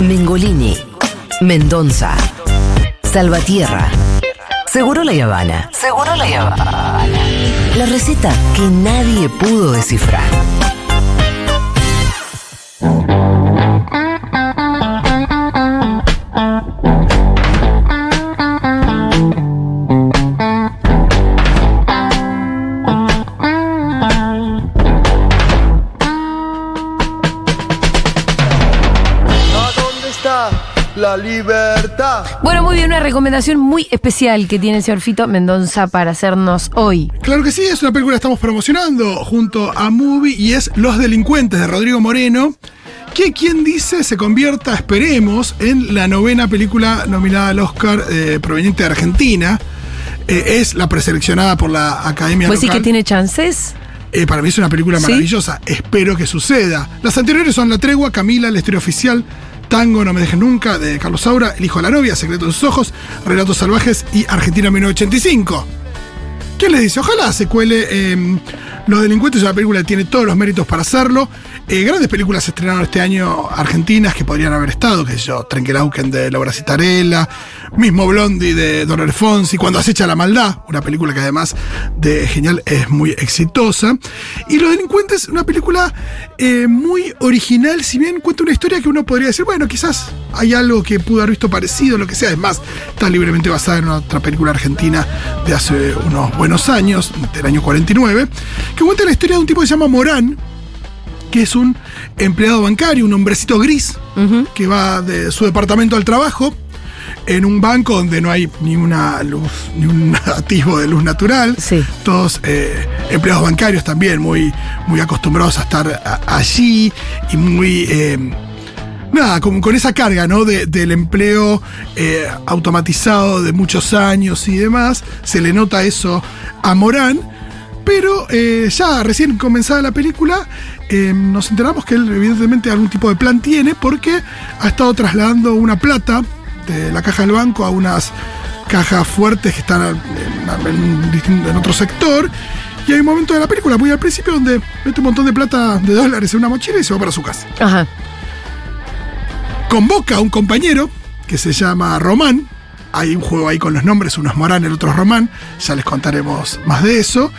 Mengolini, Mendoza, Salvatierra, Seguro la Habana. Seguro la Habana. La receta que nadie pudo descifrar. La libertad? Bueno, muy bien, una recomendación muy especial que tiene el señor Fito Mendoza para hacernos hoy. Claro que sí, es una película que estamos promocionando junto a Movie y es Los Delincuentes de Rodrigo Moreno, que quien dice se convierta, esperemos, en la novena película nominada al Oscar eh, proveniente de Argentina. Eh, es la preseleccionada por la Academia ¿Vos decís Local. que tiene chances? Eh, para mí es una película ¿Sí? maravillosa. Espero que suceda. Las anteriores son La Tregua, Camila, La Historia Oficial, Tango, No Me Dejes Nunca, de Carlos Saura, El Hijo de la Novia, Secreto de sus Ojos, Relatos Salvajes y Argentina 1985. ¿Qué les dice? Ojalá se cuele eh, Los Delincuentes, es una película tiene todos los méritos para hacerlo. Eh, grandes películas se estrenaron este año argentinas que podrían haber estado, sé yo, Trenquelauken de Laura Citarella, mismo Blondie de Don Alfonsi, Cuando acecha la maldad, una película que además de genial es muy exitosa. Y Los Delincuentes, una película eh, muy original, si bien cuenta una historia que uno podría decir, bueno, quizás hay algo que pudo haber visto parecido, lo que sea. Es más, está libremente basada en otra película argentina de hace unos buenos años, del año 49, que cuenta la historia de un tipo que se llama Morán, que es un empleado bancario, un hombrecito gris, que va de su departamento al trabajo, en un banco donde no hay ni una luz, ni un atisbo de luz natural. Sí. Todos eh, empleados bancarios también, muy, muy acostumbrados a estar a- allí y muy. eh, Nada, con, con esa carga, ¿no? De- del empleo eh, automatizado de muchos años y demás. Se le nota eso a Morán. Pero eh, ya recién comenzada la película, eh, nos enteramos que él evidentemente algún tipo de plan tiene porque ha estado trasladando una plata de la caja del banco a unas cajas fuertes que están en, en otro sector. Y hay un momento de la película, muy al principio, donde mete un montón de plata de dólares en una mochila y se va para su casa Ajá. convoca a un compañero que se llama Román. Hay un juego ahí con los nombres, uno es Morán, el otro es Román. Ya les contaremos más de eso.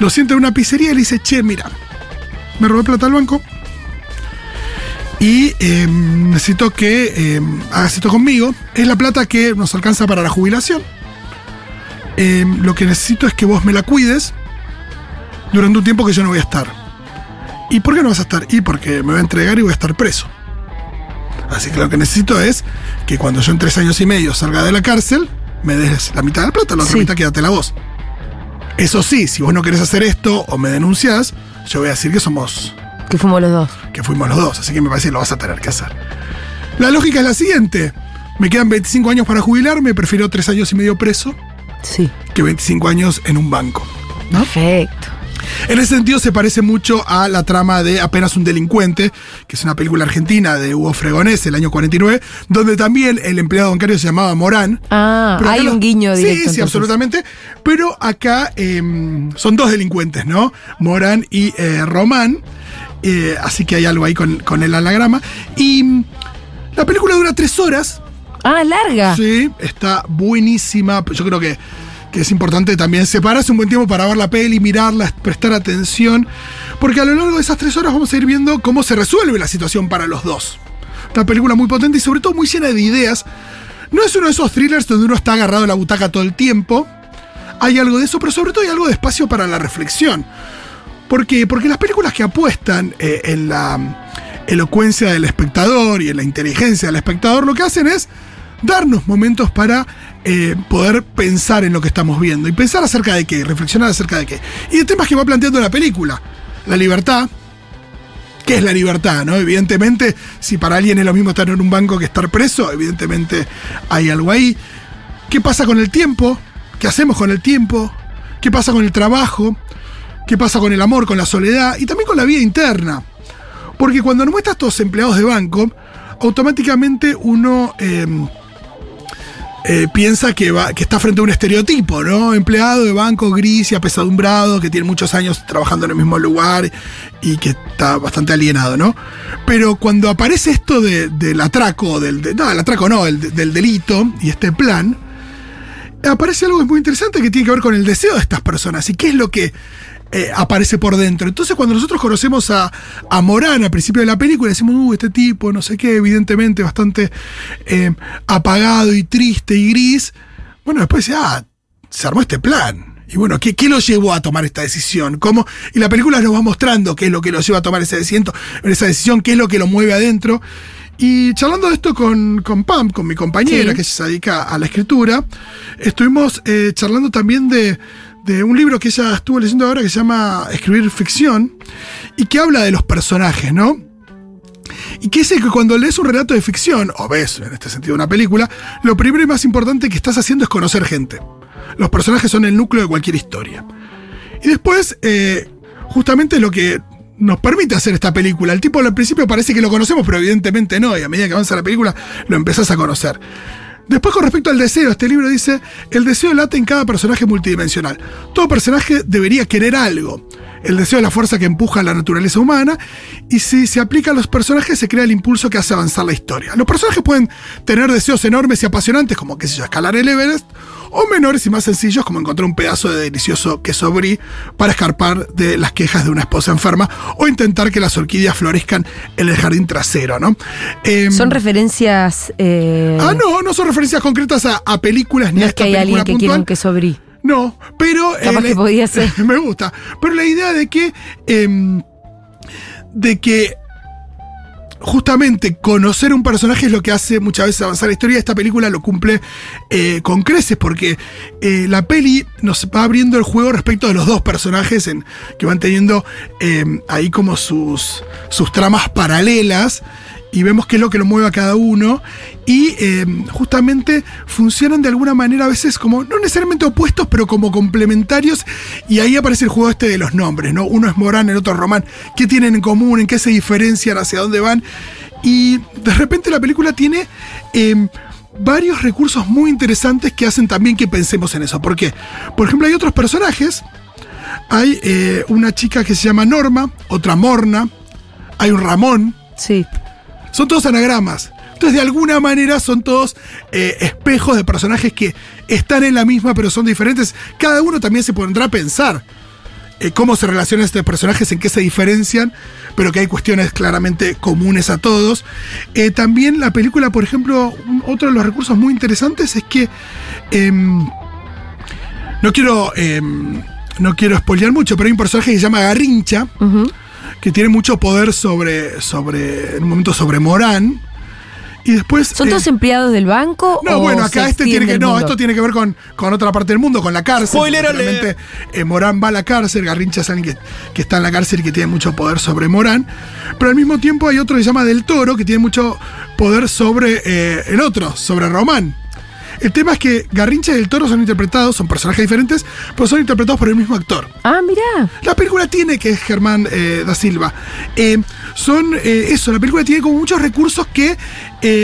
Lo sienta en una pizzería y le dice, che, mira, me robé plata al banco. Y eh, necesito que eh, hagas esto conmigo. Es la plata que nos alcanza para la jubilación. Eh, lo que necesito es que vos me la cuides durante un tiempo que yo no voy a estar. ¿Y por qué no vas a estar? Y porque me voy a entregar y voy a estar preso. Así que lo que necesito es que cuando yo en tres años y medio salga de la cárcel, me des la mitad de la plata, la otra Sí. mitad quédate la vos. Eso sí, si vos no querés hacer esto o me denunciás, yo voy a decir que somos, Que fuimos los dos. que fuimos los dos, así que me parece que lo vas a tener que hacer. La lógica es la siguiente. Me quedan 25 años para jubilarme, prefiero tres años y medio preso Sí. que 25 años en un banco. ¿no? Perfecto. En ese sentido se parece mucho a la trama de Apenas un delincuente, que es una película argentina de Hugo Fregonés, el año 49, donde también el empleado bancario se llamaba Morán. Ah, Pero hay lo- un guiño Sí, directo. sí, entonces. absolutamente. Pero acá em, son dos delincuentes, ¿no? Morán y eh, Román. Eh, así que hay algo ahí con, con el anagrama. Y mm, la película dura tres horas. Ah, larga. Sí, está buenísima. Yo creo que, que es importante también separarse un buen tiempo para ver la peli, mirarla, prestar atención. Porque a lo largo de esas tres horas vamos a ir viendo cómo se resuelve la situación para los dos. Una película muy potente y sobre todo muy llena de ideas. No es uno de esos thrillers donde uno está agarrado a la butaca todo el tiempo. Hay algo de eso, pero sobre todo hay algo de espacio para la reflexión. ¿Por qué? Porque las películas que apuestan eh, en la mm, elocuencia del espectador y en la inteligencia del espectador lo que hacen es darnos momentos para eh, poder pensar en lo que estamos viendo y pensar acerca de qué, reflexionar acerca de qué. Y de temas que va planteando la película. La libertad, ¿Qué es la libertad? ¿no? Evidentemente, si para alguien es lo mismo estar en un banco que estar preso, evidentemente hay algo ahí. ¿Qué pasa con el tiempo? ¿Qué hacemos con el tiempo? ¿Qué pasa con el trabajo? ¿Qué pasa con el amor, con la soledad? Y también con la vida interna. Porque cuando nos muestras estos empleados de banco, automáticamente uno eh, eh, piensa que, va, que está frente a un estereotipo, ¿no? Empleado de banco gris y apesadumbrado, que tiene muchos años trabajando en el mismo lugar y que está bastante alienado, ¿no? Pero cuando aparece esto de- del atraco, del, el atraco no, el, del delito y este plan, aparece algo muy interesante que tiene que ver con el deseo de estas personas y qué es lo que eh, aparece por dentro. Entonces, cuando nosotros conocemos a, a Morán al principio de la película, decimos, uh, este tipo, no sé qué, evidentemente bastante eh, apagado y triste y gris. Bueno, después dice, ah, se armó este plan. Y bueno, ¿qué, qué lo llevó a tomar esta decisión? ¿Cómo? Y la película nos va mostrando qué es lo que lo lleva a tomar esa decisión, esa decisión qué es lo que lo mueve adentro. Y charlando de esto con, con Pam, con mi compañera Sí. que se dedica a la escritura, estuvimos eh, charlando también de, de un libro que ella estuvo leyendo ahora que se llama Escribir Ficción y que habla de los personajes, ¿no? Y que dice que cuando lees un relato de ficción, o ves en este sentido una película, lo primero y más importante que estás haciendo es conocer gente. Los personajes son el núcleo de cualquier historia. Y después, eh, justamente lo que nos permite hacer esta película. El tipo al principio parece que lo conocemos, pero evidentemente no, y a medida que avanza la película lo empezás a conocer. Después, con respecto al deseo, este libro dice: el deseo late en cada personaje multidimensional. Todo personaje debería querer algo. El deseo es la fuerza que empuja a la naturaleza humana, y si se aplica a los personajes, se crea el impulso que hace avanzar la historia. Los personajes pueden tener deseos enormes y apasionantes, como, qué sé yo, escalar el Everest, o menores y más sencillos, como encontrar un pedazo de delicioso queso brie para escarpar de las quejas de una esposa enferma, o intentar que las orquídeas florezcan en el jardín trasero, ¿no? Em, Son referencias. eh, Ah, no, no son referencias concretas a, a películas ni no a es que hay alguien que puntual. un queso brie. No, pero. Capaz la- que podía ser. Me gusta. Pero la idea de que. em, de que. Justamente conocer un personaje es lo que hace muchas veces avanzar la historia. Esta película lo cumple eh, con creces porque eh, la peli nos va abriendo el juego respecto de los dos personajes en, que van teniendo em, ahí como sus, sus tramas paralelas y vemos qué es lo que lo mueve a cada uno y eh, justamente funcionan de alguna manera a veces como, no necesariamente opuestos, pero como complementarios y ahí aparece el juego este de los nombres, ¿no? Uno es Morán, el otro es Román, ¿qué tienen en común? ¿En qué se diferencian? ¿Hacia dónde van? Y de repente la película tiene... eh, varios recursos muy interesantes que hacen también que pensemos en eso. ¿Por qué? Por ejemplo, hay otros personajes. Hay eh, una chica que se llama Norma, otra Morna, hay un Ramón, Sí. Son todos anagramas. Entonces, de alguna manera, son todos eh, espejos de personajes que están en la misma, pero son diferentes. Cada uno también se pondrá a pensar eh, cómo se relacionan estos personajes, en qué se diferencian, pero que hay cuestiones claramente comunes a todos. Eh, también la película, por ejemplo, otro de los recursos muy interesantes es que. em, no quiero. em, no quiero spoilear mucho, pero hay un personaje que se llama Garrincha Ujú. Que tiene mucho poder sobre, sobre en un momento sobre Morán. Y después. ¿Son eh, todos empleados del banco? no, o bueno, acá este tiene que. No, mundo? esto tiene que ver con, con otra parte del mundo, con la cárcel. Spoiler porque alert. realmente, eh, Morán va a la cárcel, Garrincha es alguien que, que está en la cárcel y que tiene mucho poder sobre Morán. Pero al mismo tiempo hay otro que se llama Del Toro, que tiene mucho poder sobre eh, el otro, sobre Román. El tema es que Garrincha y Del Toro son interpretados, son personajes diferentes, pero son interpretados por el mismo actor. Ah, mirá. La película tiene, que es Germán eh, da Silva, eh, son eh, eso, la película tiene como muchos recursos que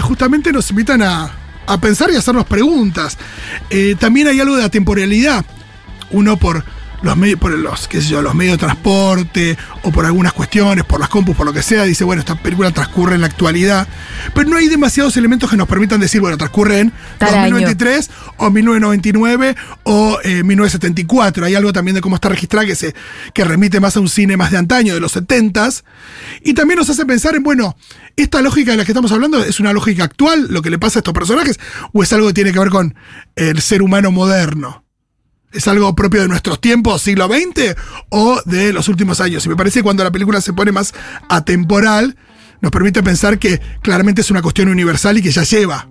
justamente nos invitan a, a pensar y a hacernos preguntas. También hay algo de la temporalidad. Uno por los medios, por los, qué sé yo, los medios de transporte, o por algunas cuestiones, por las compus, por lo que sea, dice, bueno, esta película transcurre en la actualidad. Pero no hay demasiados elementos que nos permitan decir, bueno, transcurre en Tal año. 2023 o 1999 o eh, 1974. Hay algo también de cómo está registrada que, se, que remite más a un cine más de antaño, de los 70s. Y también nos hace pensar en, bueno, ¿esta lógica de la que estamos hablando es una lógica actual, lo que le pasa a estos personajes, o es algo que tiene que ver con el ser humano moderno? ¿Es algo propio de nuestros tiempos, siglo XX, o de los últimos años? Y me parece que cuando la película se pone más atemporal, nos permite pensar que claramente es una cuestión universal y que ya lleva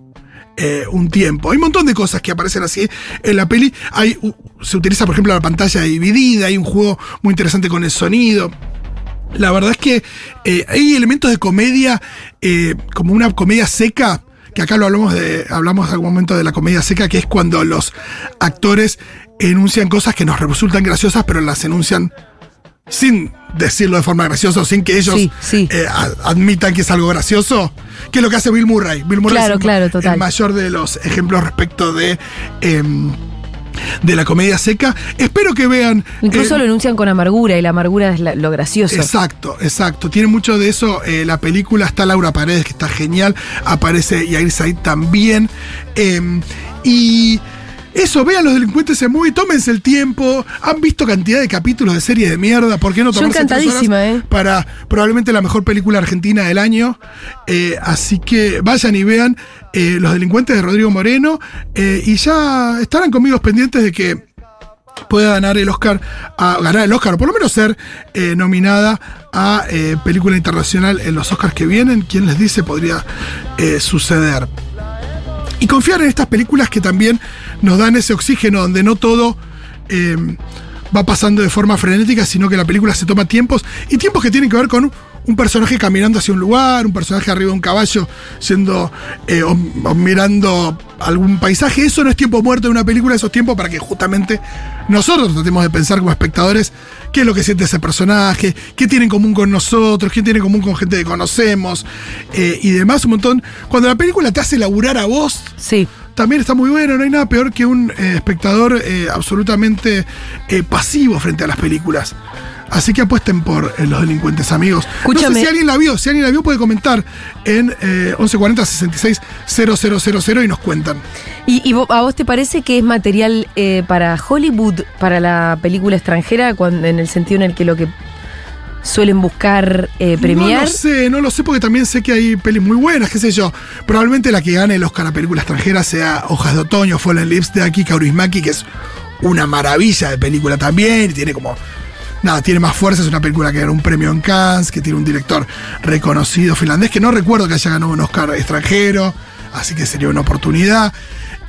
eh, un tiempo. Hay un montón de cosas que aparecen así en la peli. Hay, se utiliza, por ejemplo, la pantalla dividida, hay un juego muy interesante con el sonido. La verdad es que eh, hay elementos de comedia, eh, como una comedia seca, que acá lo hablamos de, hablamos en algún momento de la comedia seca, que es cuando los actores enuncian cosas que nos resultan graciosas, pero las enuncian sin decirlo de forma graciosa sin que ellos Sí, sí. eh, admitan que es algo gracioso, que es lo que hace Bill Murray. Bill Murray Claro, es el, claro, total. el mayor de los ejemplos respecto de, em, de la comedia seca. Espero que vean. Incluso eh, lo enuncian con amargura y la amargura es la- lo gracioso. Exacto, exacto. Tiene mucho de eso. eh, la película está Laura Paredes, que está genial. Aparece Yair Said también. eh, y eso, vean los delincuentes en movie, tómense el tiempo. Han visto cantidad de capítulos de series de mierda. ¿Por qué no Yo tomarse encantadísima, eh. Para probablemente la mejor película argentina del año. Eh, así que vayan y vean eh, Los delincuentes de Rodrigo Moreno. eh, y ya estarán conmigo pendientes de que pueda ganar el Oscar, a, ganar el Oscar, o por lo menos ser eh, nominada a eh, película internacional en los Oscars que vienen. ¿Quién les dice? Podría eh, suceder. Y confiar en estas películas que también nos dan ese oxígeno, donde no todo eh, va pasando de forma frenética, sino que la película se toma tiempos, y tiempos que tienen que ver con un personaje caminando hacia un lugar, un personaje arriba de un caballo, siendo eh, o, o mirando algún paisaje. Eso no es tiempo muerto de una película, eso es tiempo para que justamente nosotros tratemos de pensar como espectadores qué es lo que siente ese personaje, qué tiene en común con nosotros, qué tiene en común con gente que conocemos eh, y demás, un montón. Cuando la película te hace laburar a vos, Sí. También está muy bueno, no hay nada peor que un eh, espectador eh, absolutamente eh, pasivo frente a las películas. Así que apuesten por los delincuentes, amigos. No Escúchame. sé si alguien la vio, si alguien la vio puede comentar en eh, 1140 66 000 y nos cuentan. ¿Y, a vos te parece que es material para Hollywood, para la película extranjera, cuando- en el sentido en el que lo que suelen buscar eh, premiar? No lo sé, no lo sé porque también sé que hay pelis muy buenas, qué sé yo. Probablemente la que gane el Oscar a película extranjera sea Hojas de Otoño, Fallen Lips de Aki Kaurismäki, que es una maravilla de película también, y tiene como... Nada, tiene más fuerza, es una película que ganó un premio en Cannes, que tiene un director reconocido finlandés, que no recuerdo que haya ganado un Oscar extranjero, así que sería una oportunidad.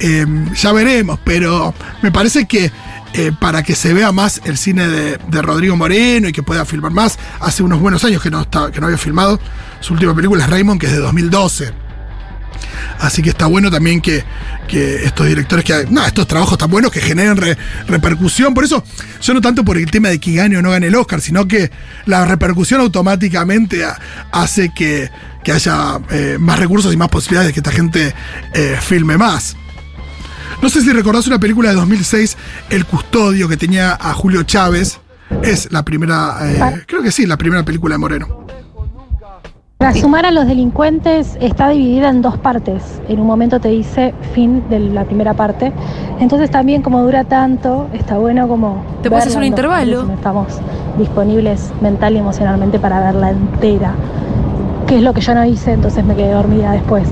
Eh, ya veremos, pero me parece que eh, para que se vea más el cine de, de Rodrigo Moreno y que pueda filmar más, hace unos buenos años que no, está, que no había filmado. Su última película es Raymond, que es de 2012. Así que está bueno también que, que estos directores que no, estos trabajos tan buenos que generen re- repercusión. Por eso, yo no tanto por el tema de que gane o no gane el Oscar, sino que la repercusión automáticamente ha- hace que, que haya eh, más recursos y más posibilidades de que esta gente eh, filme más. No sé si recordás una película de 2006, El Custodio, que tenía a Julio Chávez. Es la primera, eh, creo que sí, la primera película de Moreno. Para sumar a los delincuentes está dividida en dos partes. En un momento te dice fin de la primera parte. Entonces también como dura tanto, está bueno como... Te puedes hacer un intervalo. estamos disponibles mental y emocionalmente para verla entera. Que es lo que yo no hice, entonces me quedé dormida después.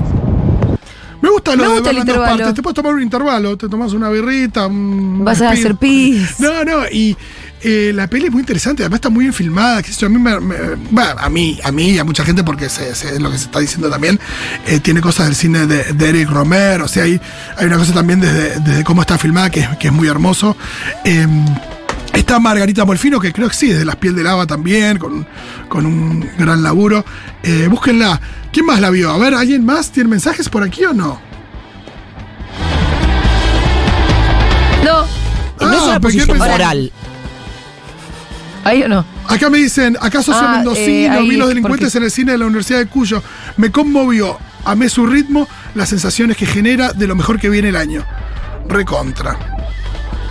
Gusta lo Me de gusta el verla en dos intervalo. partes. Te puedes tomar un intervalo, te tomas una birrita, un Vas a hacer pis. No, no, y eh, la peli es muy interesante, además está muy bien filmada, a mí me, me- bueno, a mí, a mí y a mucha gente, porque es lo que se está diciendo también, eh, tiene cosas del cine de, de Eric Romer, o sea, hay, hay una cosa también desde, desde cómo está filmada que, es- que es muy hermoso. Eh, Está Margarita Molfino, que creo que sí, desde Las Piel del Lava también, con, con un gran laburo. Eh, búsquenla. ¿Quién más la vio? A ver, ¿alguien más tiene mensajes por aquí o? No, No es una ¿por qué posición moral. ahí o no. Acá me dicen, ¿acaso soy Ah, mendocino? eh, ahí vi los es delincuentes porque- en el cine de la Universidad de Cuyo. Me conmovió. Amé su ritmo, las sensaciones que genera de lo mejor que viene el año. Recontra.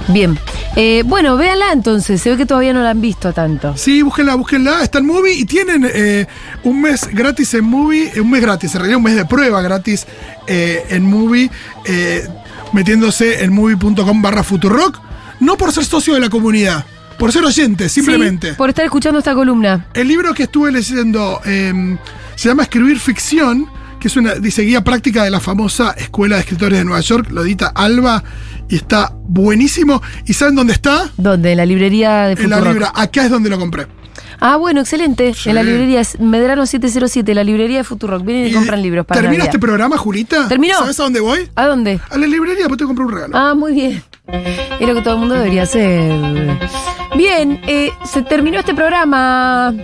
Bien. Eh, bueno, véanla entonces. Se ve que todavía no la han visto tanto. Sí, búsquenla, búsquenla. Está en Movie y tienen eh, un mes gratis en Movie. eh, un mes gratis, en realidad un mes de prueba gratis eh, en Movie. eh, metiéndose en movie.com barra Futurock. No por ser socio de la comunidad, por ser oyente, simplemente. Sí, por estar escuchando esta columna. El libro que estuve leyendo eh, se llama Escribir Ficción, que es una dice guía práctica de la famosa Escuela de Escritores de Nueva York, lo edita Alba y está buenísimo. ¿Y saben dónde está? ¿Dónde? En la librería de En la Futurock. libra. Acá es donde lo compré. Ah, bueno, excelente. Sí. En la librería es Medrano 707, la librería de Futurock. Vienen y, Y compran libros para ¿Termina Navidad. este programa, Julita? Terminó. ¿Sabes a dónde voy? ¿A dónde? A la librería, porque te compré un regalo. Ah, muy bien. Es lo que todo el mundo debería hacer. Bien, eh, se terminó este programa.